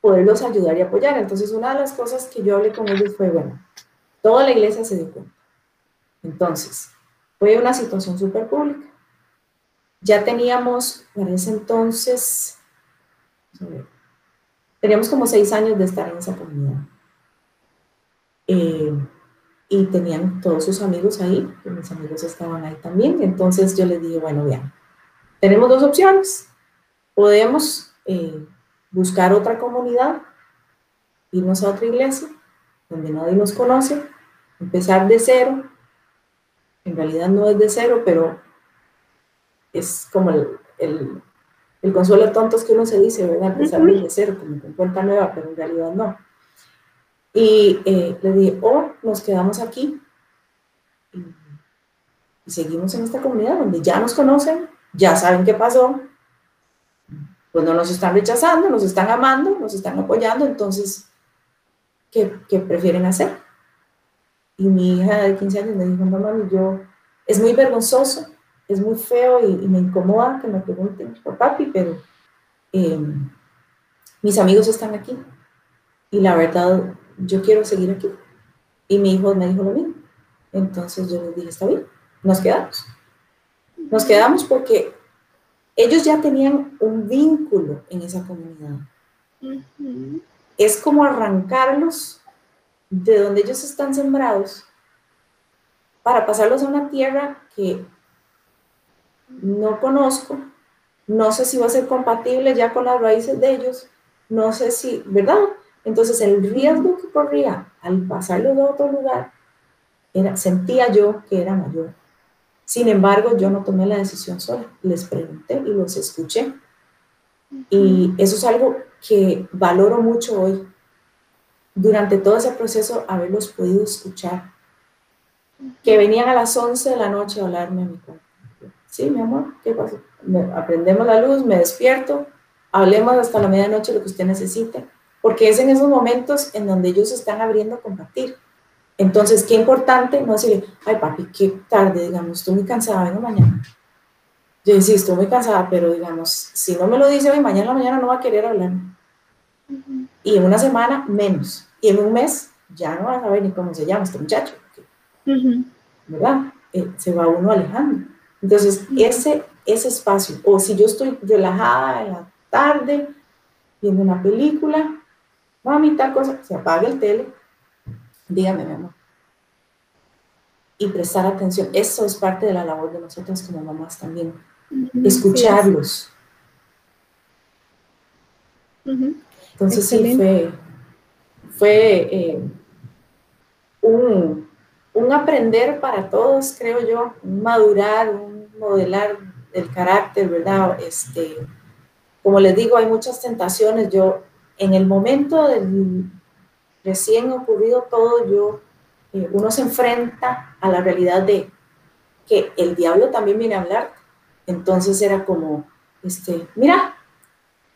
poderlos ayudar y apoyar. Entonces una de las cosas que yo hablé con ellos fue, bueno, toda la iglesia se dio cuenta. Entonces, fue una situación súper pública. Ya teníamos, para ese entonces, teníamos como seis años de estar en esa comunidad. Eh, y tenían todos sus amigos ahí, y mis amigos estaban ahí también. Entonces yo les dije, bueno, bien, tenemos dos opciones. Podemos eh, buscar otra comunidad, irnos a otra iglesia, donde nadie nos conoce, empezar de cero. En realidad no es de cero, pero es como el, el, el consuelo de tontos que uno se dice, ¿verdad? Empezar de cero, como con cuenta nueva, pero en realidad no. Y eh, le dije, o oh, nos quedamos aquí y, seguimos en esta comunidad donde ya nos conocen, ya saben qué pasó, pues no nos están rechazando, nos están amando, nos están apoyando, entonces, ¿qué, qué prefieren hacer? Y mi hija de 15 años me dijo, no, mami, yo, es muy vergonzoso es muy feo y, me incomoda que me pregunten por papi, pero em, mis amigos están aquí y la verdad yo quiero seguir aquí. Y mi hijo me dijo lo mismo. Entonces yo les dije, está bien, nos quedamos. Nos quedamos porque ellos ya tenían un vínculo en esa comunidad. Es como arrancarlos de donde ellos están sembrados para pasarlos a una tierra que no conozco, no sé si va a ser compatible ya con las raíces de ellos, no sé si, ¿verdad? Entonces el riesgo que corría al pasarlo de otro lugar, era, sentía yo que era mayor. Sin embargo, yo no tomé la decisión sola, les pregunté y los escuché. Y eso es algo que valoro mucho hoy. Durante todo ese proceso, haberlos podido escuchar. Que venían a las 11 de la noche a hablarme a mi cuarto Sí, mi amor, ¿qué pasa? aprendemos la luz, me despierto, hablemos hasta la medianoche lo que usted necesite, porque es en esos momentos en donde ellos están abriendo a compartir. Entonces, qué importante no decirle, ay papi, qué tarde, digamos, estoy muy cansada, vengo mañana. Yo sí, estoy muy cansada, pero digamos, si no me lo dice hoy, mañana la mañana no va a querer hablar. Y en una semana, menos. Y en un mes, ya no va a saber ni cómo se llama este muchacho. ¿Verdad? Eh, se va uno alejando. Entonces, ese, ese espacio, o si yo estoy relajada en la tarde, viendo una película, mami, tal cosa, se apaga el tele, dígame, mi amor. Y prestar atención. Eso es parte de la labor de nosotros como mamás también. Escucharlos. Entonces sí fue, fue eh, un, un aprender para todos, creo yo, un madurar, un modelar el carácter, ¿verdad? Este, como les digo, hay muchas tentaciones. Yo, en el momento del recién ocurrido todo, yo, eh, uno se enfrenta a la realidad de que el diablo también viene a hablar. Entonces era como, este, mira,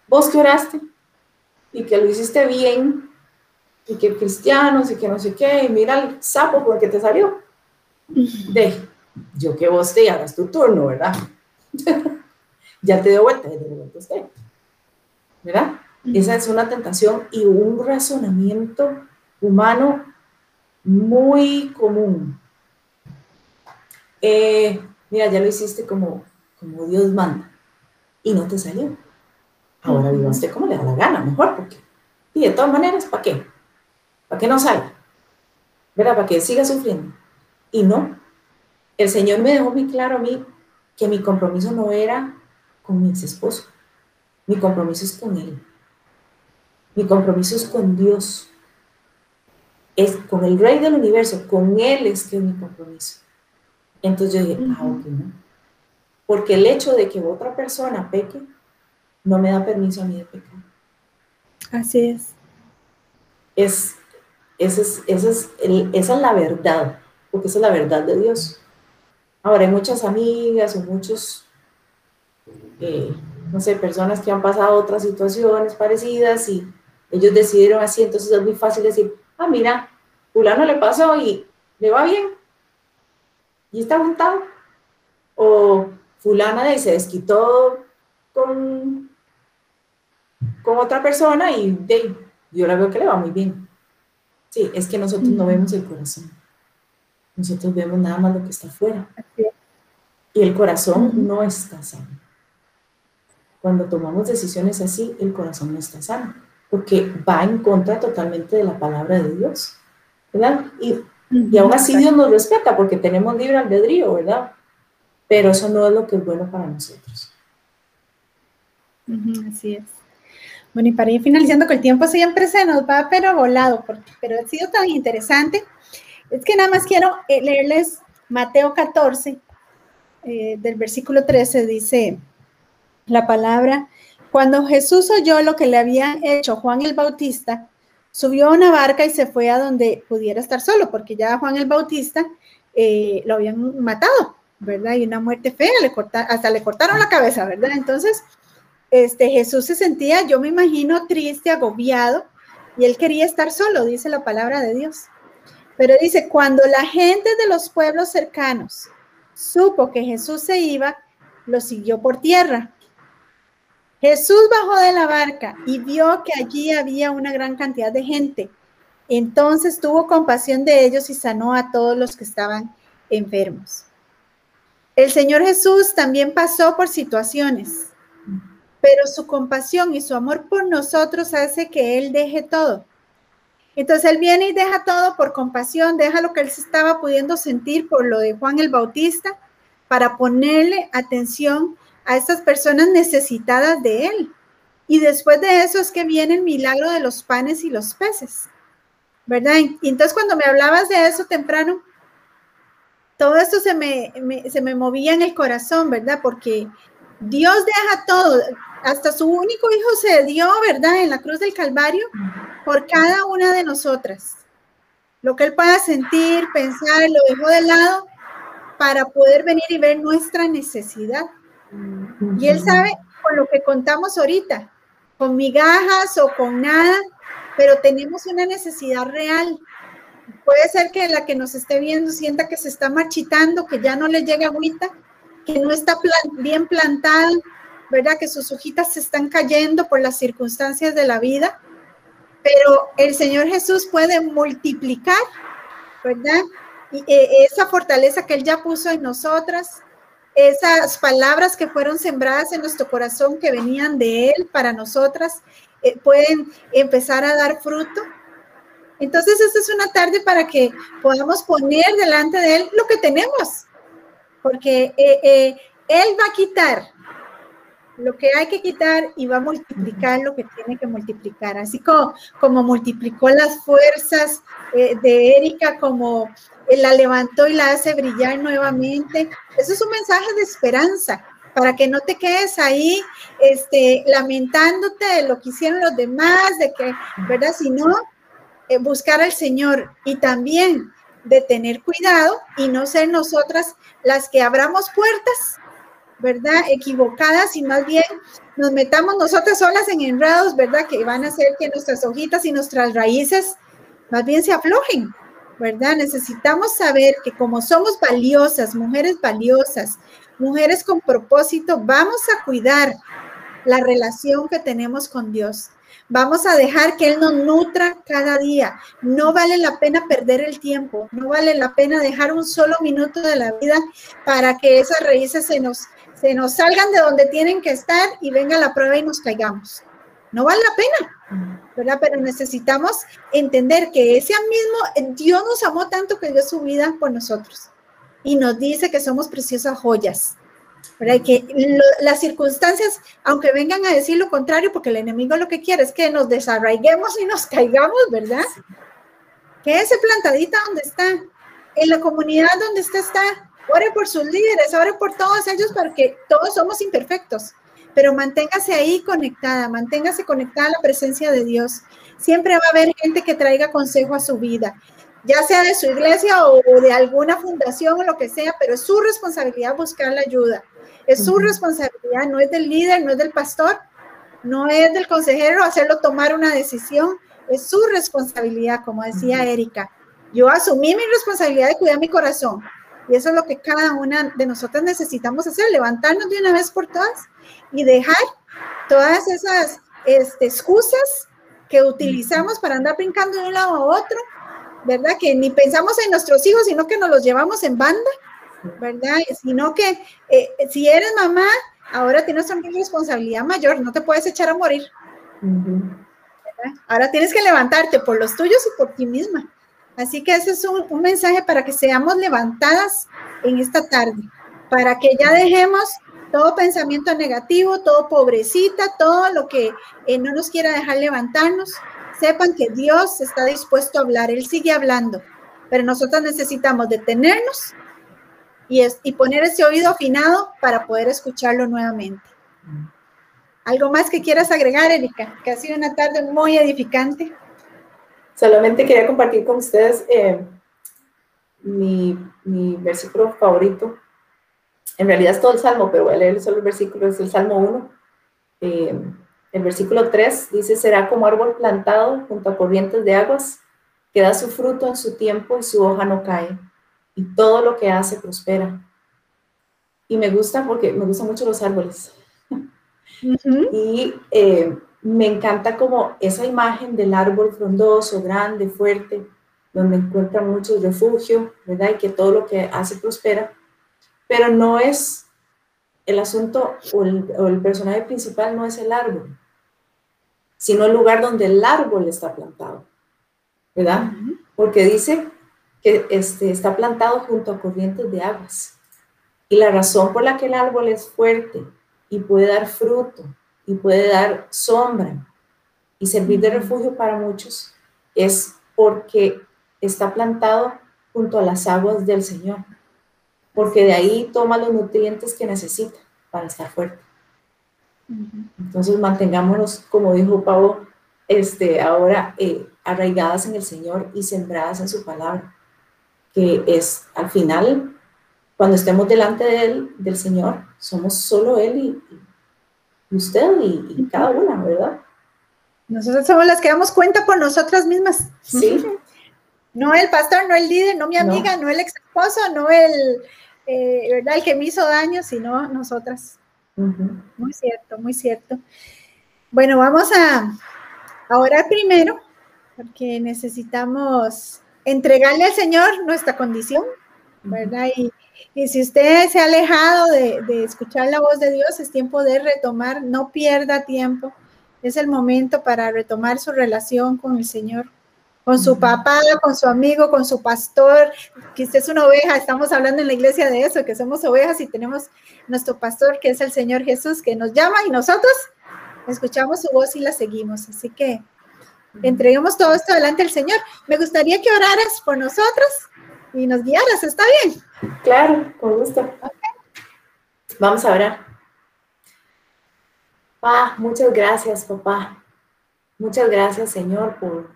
vos que oraste y que lo hiciste bien, y que cristianos y que no sé qué, y mira el sapo porque te salió. De, yo que vos te hagas tu turno, ¿verdad? ya te dio vuelta, ya te dio vuelta usted. ¿Verdad? Esa es una tentación y un razonamiento humano muy común. Eh, mira, ya lo hiciste como, como Dios manda y no te salió. Ahora viva usted como le da la gana, mejor, porque. Y de todas maneras, ¿para qué? ¿Para qué no salga? ¿Verdad? Para que siga sufriendo. Y no. El Señor me dejó muy claro a mí que mi compromiso no era con mi ex esposo. Mi compromiso es con Él. Mi compromiso es con Dios. Es con el Rey del Universo. Con Él es que es mi compromiso. Entonces yo dije, ah, ok, no. Porque el hecho de que otra persona peque no me da permiso a mí de pecar. Así es. Es, es, es, esa es la verdad, porque esa es la verdad de Dios. Ahora, hay muchas amigas o muchos, eh, no sé, personas que han pasado otras situaciones parecidas y ellos decidieron así, entonces es muy fácil decir, ah, mira, fulano le pasó y le va bien y está juntado. O fulana se desquitó con con otra persona y de, yo la veo que le va muy bien. Sí, es que nosotros no vemos el corazón. Nosotros vemos nada más lo que está afuera. Y el corazón no está sano. Cuando tomamos decisiones así, el corazón no está sano, porque va en contra totalmente de la palabra de Dios. ¿Verdad? Y, y aún así Dios nos respeta porque tenemos libre albedrío, ¿verdad? Pero eso no es lo que es bueno para nosotros. Así es. Bueno, y para ir finalizando, que el tiempo siempre se nos va, pero volado, porque, pero ha sido tan interesante. Es que nada más quiero eh, leerles Mateo 14, eh, del versículo 13, dice la palabra, cuando Jesús oyó lo que le había hecho Juan el Bautista, subió a una barca y se fue a donde pudiera estar solo, porque ya Juan el Bautista eh, lo habían matado, ¿verdad? Y una muerte fea, le hasta le cortaron la cabeza, ¿verdad? Entonces, este, Jesús se sentía, yo me imagino, triste, agobiado, y él quería estar solo, dice la palabra de Dios. Pero dice, cuando la gente de los pueblos cercanos supo que Jesús se iba, lo siguió por tierra. Jesús bajó de la barca y vio que allí había una gran cantidad de gente. Entonces tuvo compasión de ellos y sanó a todos los que estaban enfermos. El Señor Jesús también pasó por situaciones pero su compasión y su amor por nosotros hace que Él deje todo. Entonces Él viene y deja todo por compasión, deja lo que Él se estaba pudiendo sentir por lo de Juan el Bautista, para ponerle atención a estas personas necesitadas de Él. Y después de eso es que viene el milagro de los panes y los peces, ¿verdad? Y entonces cuando me hablabas de eso temprano, todo esto se me, se me movía en el corazón, ¿verdad? Porque Dios deja todo hasta su único hijo se dio, ¿verdad? En la cruz del Calvario por cada una de nosotras. Lo que él pueda sentir, pensar, lo dejó de lado para poder venir y ver nuestra necesidad. Y él sabe con lo que contamos ahorita, con migajas o con nada, pero tenemos una necesidad real. Puede ser que la que nos esté viendo sienta que se está marchitando, que ya no le llega agüita, que no está bien plantada, ¿verdad? Que sus hojitas se están cayendo por las circunstancias de la vida, pero el Señor Jesús puede multiplicar, ¿verdad? Eh, esa fortaleza que Él ya puso en nosotras, esas palabras que fueron sembradas en nuestro corazón que venían de Él para nosotras, eh, pueden empezar a dar fruto. Entonces, esta es una tarde para que podamos poner delante de Él lo que tenemos, porque eh, Él va a quitar lo que hay que quitar y va a multiplicar lo que tiene que multiplicar. Así como, como multiplicó las fuerzas eh, de Erika, como la levantó y la hace brillar nuevamente. Eso es un mensaje de esperanza para que no te quedes ahí este, lamentándote de lo que hicieron los demás, de que, ¿verdad? Sino eh, buscar al Señor y también de tener cuidado y no ser nosotras las que abramos puertas ¿verdad? Equivocadas y más bien nos metamos nosotras solas en enredos, ¿verdad? Que van a hacer que nuestras hojitas y nuestras raíces más bien se aflojen, ¿verdad? Necesitamos saber que como somos valiosas, mujeres valiosas, mujeres con propósito, vamos a cuidar la relación que tenemos con Dios. Vamos a dejar que Él nos nutra cada día. No vale la pena perder el tiempo, no vale la pena dejar un solo minuto de la vida para que esas raíces se nos, se nos salgan de donde tienen que estar y venga la prueba y nos caigamos. No vale la pena, ¿verdad? Pero necesitamos entender que ese mismo, Dios nos amó tanto que dio su vida por nosotros y nos dice que somos preciosas joyas que las circunstancias, aunque vengan a decir lo contrario, porque el enemigo lo que quiere es que nos desarraiguemos y nos caigamos, ¿verdad? Que ese plantadita donde está, en la comunidad donde usted está, ore por sus líderes, ore por todos ellos, porque todos somos imperfectos, pero manténgase ahí conectada, manténgase conectada a la presencia de Dios. Siempre va a haber gente que traiga consejo a su vida ya sea de su iglesia o de alguna fundación o lo que sea, pero es su responsabilidad buscar la ayuda. Es su responsabilidad, no es del líder, no es del pastor, no es del consejero hacerlo tomar una decisión, es su responsabilidad, como decía Erika. Yo asumí mi responsabilidad de cuidar mi corazón y eso es lo que cada una de nosotras necesitamos hacer, levantarnos de una vez por todas y dejar todas esas este, excusas que utilizamos para andar brincando de un lado a otro, ¿verdad? Que ni pensamos en nuestros hijos, sino que nos los llevamos en banda ¿verdad? Sino que eh, si eres mamá, ahora tienes una responsabilidad mayor, no te puedes echar a morir. Ahora tienes que levantarte por los tuyos y por ti misma. Así que ese es un, mensaje para que seamos levantadas en esta tarde, para que ya dejemos todo pensamiento negativo, todo pobrecita, todo lo que eh, no nos quiera dejar levantarnos. Sepan que Dios está dispuesto a hablar, Él sigue hablando, pero nosotros necesitamos detenernos y, es, y poner ese oído afinado para poder escucharlo nuevamente. ¿Algo más que quieras agregar, Erika? Que ha sido una tarde muy edificante. Solamente quería compartir con ustedes eh, mi, mi, versículo favorito. En realidad es todo el Salmo, pero voy a leer solo el versículo, es el Salmo 1. Eh, el versículo 3 dice, será como árbol plantado junto a corrientes de aguas, que da su fruto en su tiempo y su hoja no cae y todo lo que hace prospera. Y me gusta porque me gustan mucho los árboles. Y eh, me encanta como esa imagen del árbol frondoso, grande, fuerte, donde encuentra mucho refugio, ¿verdad? Y que todo lo que hace prospera. Pero no es el asunto o el, o el personaje principal, no es el árbol, sino el lugar donde el árbol está plantado, ¿verdad? Porque dice que este, está plantado junto a corrientes de aguas. Y la razón por la que el árbol es fuerte y puede dar fruto y puede dar sombra. Y servir de refugio para muchos es porque está plantado junto a las aguas del Señor, porque de ahí toma los nutrientes que necesita para estar fuerte. Entonces mantengámonos, como dijo Pablo, este, ahora eh, arraigadas en el Señor y sembradas en su palabra que es al final, cuando estemos delante de él, del Señor, somos solo Él y, usted y, cada una, ¿verdad? Nosotros somos las que damos cuenta por nosotras mismas. Sí. No el pastor, no el líder, no mi amiga, no, el ex esposo, no el, eh, ¿verdad? el que me hizo daño, sino nosotras. Muy cierto, muy cierto. Bueno, vamos a, a orar primero, porque necesitamos entregarle al Señor nuestra condición, ¿verdad? Y, si usted se ha alejado de, escuchar la voz de Dios, es tiempo de retomar, no pierda tiempo. Es el momento para retomar su relación con el Señor, con su papá, con su amigo, con su pastor, que usted es una oveja, estamos hablando en la iglesia de eso, que somos ovejas y tenemos nuestro pastor, que es el Señor Jesús, que nos llama y nosotros escuchamos su voz y la seguimos. Así que entreguemos todo esto delante del Señor. Me gustaría que oraras por nosotros y nos guiaras, ¿está bien? Claro, con gusto. Vamos a orar. Pa, muchas gracias, papá. Muchas gracias, Señor, por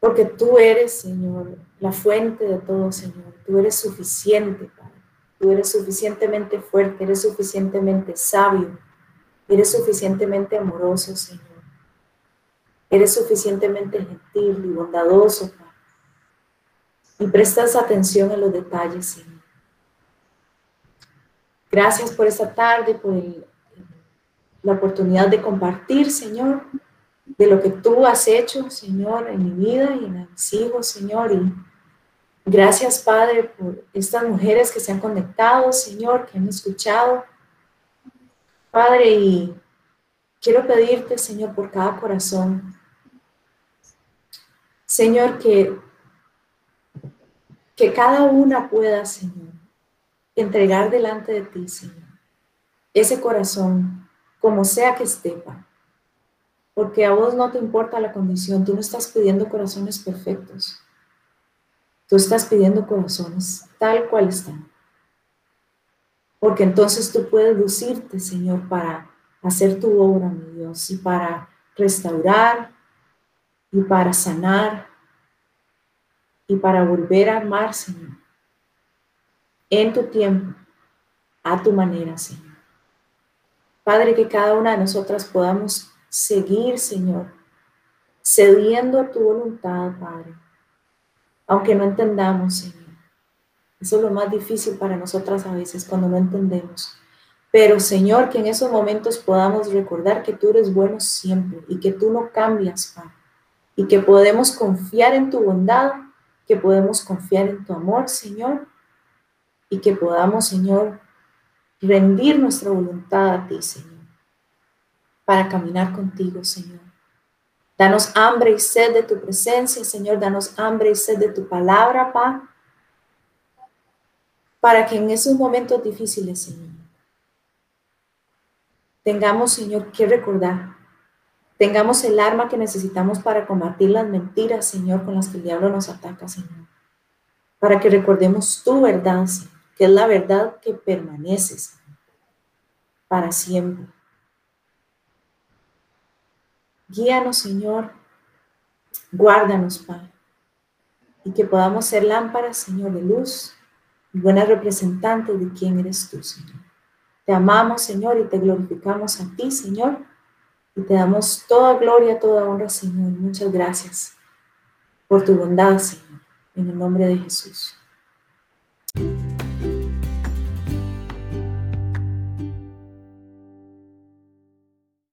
porque tú eres, Señor, la fuente de todo, Señor. Tú eres suficiente, Padre. Tú eres suficientemente fuerte, eres suficientemente sabio, eres suficientemente amoroso, Señor. Eres suficientemente gentil y bondadoso, Y prestas atención a los detalles, Señor. Gracias por esta tarde, por la oportunidad de compartir, Señor. de lo que tú has hecho, Señor, en mi vida y en mis hijos, Señor. Y gracias, Padre, por estas mujeres que se han conectado, Señor, que han escuchado. Padre, y quiero pedirte, Señor, por cada corazón. Señor, que, que cada una pueda, Señor, entregar delante de ti, Señor, ese corazón, como sea que esté, porque a vos no te importa la condición, tú no estás pidiendo corazones perfectos, tú estás pidiendo corazones tal cual están. Porque entonces tú puedes lucirte, Señor, para hacer tu obra, mi Dios, y para restaurar, y para sanar, y para volver a amar, Señor, en tu tiempo, a tu manera, Señor. Padre, que cada una de nosotras podamos seguir, Señor, cediendo a tu voluntad, Padre, aunque no entendamos, Señor. Eso es lo más difícil para nosotras a veces cuando no entendemos. Pero Señor, que en esos momentos podamos recordar que tú eres bueno siempre y que tú no cambias, Padre. Y que podemos confiar en tu bondad, que podemos confiar en tu amor, Señor. Y que podamos, Señor, rendir nuestra voluntad a ti, Señor para caminar contigo, Señor. Danos hambre y sed de tu presencia, Señor. Danos hambre y sed de tu palabra, Pa. Para que en esos momentos difíciles, Señor, tengamos, Señor, que recordar. Tengamos el arma que necesitamos para combatir las mentiras, Señor, con las que el diablo nos ataca, Señor. Para que recordemos tu verdad, Señor, que es la verdad que permanece, Señor, para siempre. Guíanos, Señor. Guárdanos, Padre. Y que podamos ser lámparas, Señor, de luz y buenas representantes de quién eres tú, Señor. Te amamos, Señor, y te glorificamos a ti, Señor. Y te damos toda gloria, toda honra, Señor. Muchas gracias por tu bondad, Señor. En el nombre de Jesús.